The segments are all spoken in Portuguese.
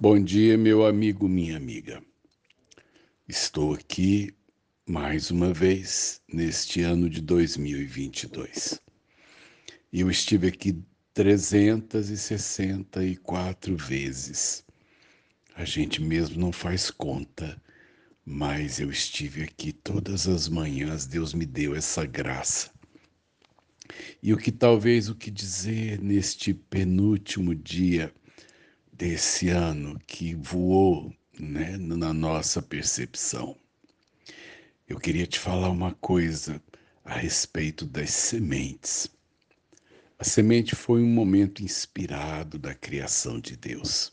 Bom dia, meu amigo, minha amiga. Estou aqui mais uma vez neste ano de 2022. E eu estive aqui 364 vezes. A gente mesmo não faz conta, mas eu estive aqui todas as manhãs, Deus me deu essa graça. E o que talvez o que dizer neste penúltimo dia desse ano que voou né, na nossa percepção. Eu queria te falar uma coisa a respeito das sementes. A semente foi um momento inspirado da criação de Deus,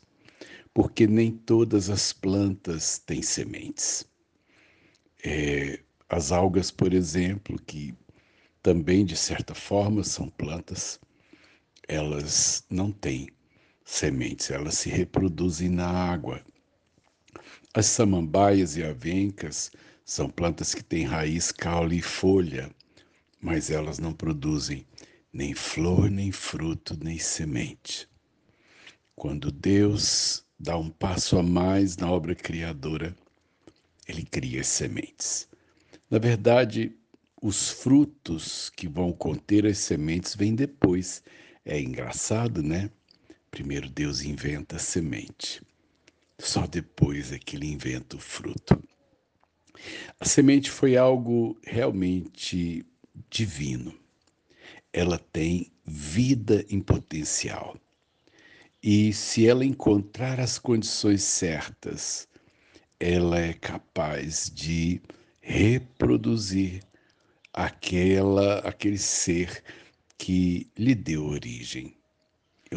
porque nem todas as plantas têm sementes. É, as algas, por exemplo, que também de certa forma são plantas, elas não têm sementes, elas se reproduzem na água. As samambaias e avencas são plantas que têm raiz, caule e folha, mas elas não produzem nem flor, nem fruto, nem semente. Quando Deus dá um passo a mais na obra criadora, ele cria as sementes. Na verdade, os frutos que vão conter as sementes vêm depois. É engraçado, né? Primeiro Deus inventa a semente, só depois é que ele inventa o fruto. A semente foi algo realmente divino. Ela tem vida em potencial. E se ela encontrar as condições certas, ela é capaz de reproduzir aquela aquele ser que lhe deu origem.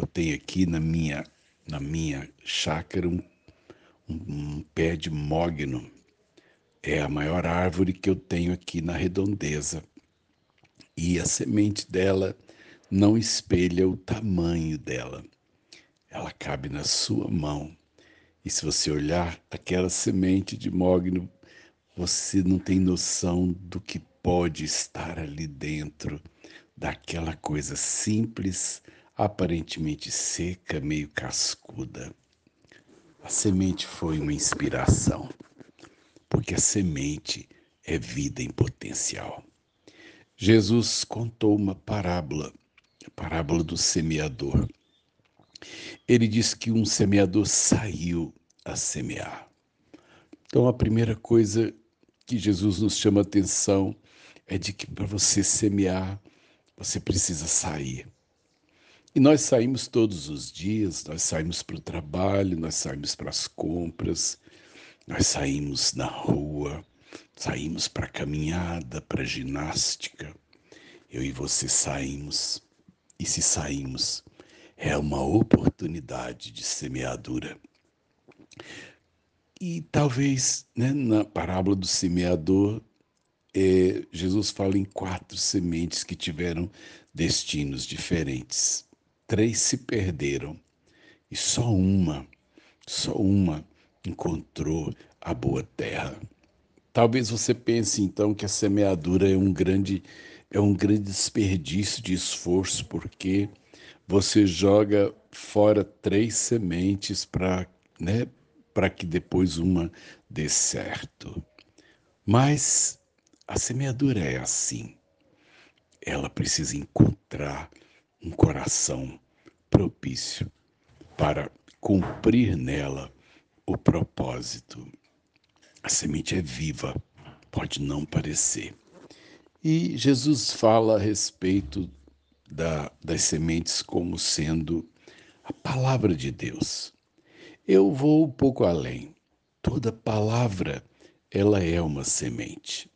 Eu tenho aqui na minha, na minha chácara um, um, um pé de mogno. É a maior árvore que eu tenho aqui na redondeza. E a semente dela não espelha o tamanho dela. Ela cabe na sua mão. E se você olhar aquela semente de mogno, você não tem noção do que pode estar ali dentro daquela coisa simples, aparentemente seca, meio cascuda. A semente foi uma inspiração, porque a semente é vida em potencial. Jesus contou uma parábola, a parábola do semeador. Ele disse que um semeador saiu a semear. Então, a primeira coisa que Jesus nos chama a atenção é de que para você semear, você precisa sair. E nós saímos todos os dias, nós saímos para o trabalho, nós saímos para as compras, nós saímos na rua, saímos para caminhada, para ginástica. Eu e você saímos, e se saímos, é uma oportunidade de semeadura. E talvez, né, na parábola do semeador, é, Jesus fala em quatro sementes que tiveram destinos diferentes três se perderam e só uma, só uma encontrou a boa terra. Talvez você pense então que a semeadura é um grande é um grande desperdício de esforço porque você joga fora três sementes para né, para que depois uma dê certo. Mas a semeadura é assim. Ela precisa encontrar um coração propício para cumprir nela o propósito. A semente é viva, pode não parecer. E Jesus fala a respeito da, das sementes como sendo a palavra de Deus. Eu vou um pouco além. Toda palavra, ela é uma semente.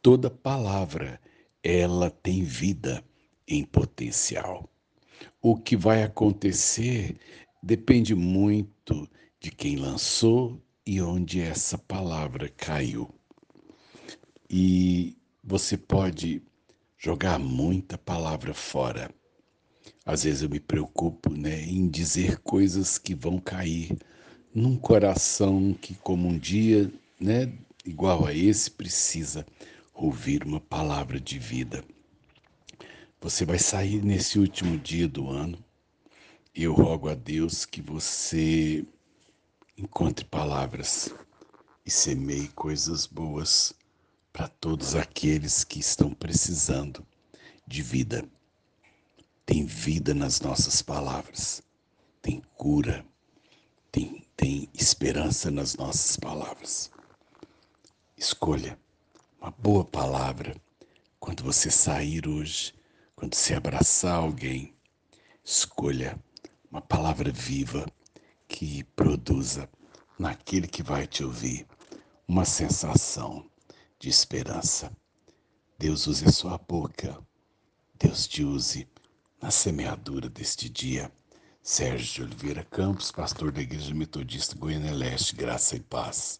Toda palavra, ela tem vida em potencial. O que vai acontecer depende muito de quem lançou e onde essa palavra caiu. E você pode jogar muita palavra fora. Às vezes eu me preocupo né, em dizer coisas que vão cair num coração que, como um dia, né, igual a esse, precisa ouvir uma palavra de vida. Você vai sair nesse último dia do ano e eu rogo a Deus que você Encontre palavras e semeie coisas boas para todos aqueles que estão precisando de vida. Tem vida nas nossas palavras, tem cura, tem, tem esperança nas nossas palavras. Escolha uma boa palavra quando você sair hoje, quando você abraçar alguém. Escolha uma palavra viva que produza naquele que vai te ouvir uma sensação de esperança. Deus use a sua boca, Deus te use na semeadura deste dia. Sérgio de Oliveira Campos, pastor da Igreja Metodista Goiânia Leste, graça e paz.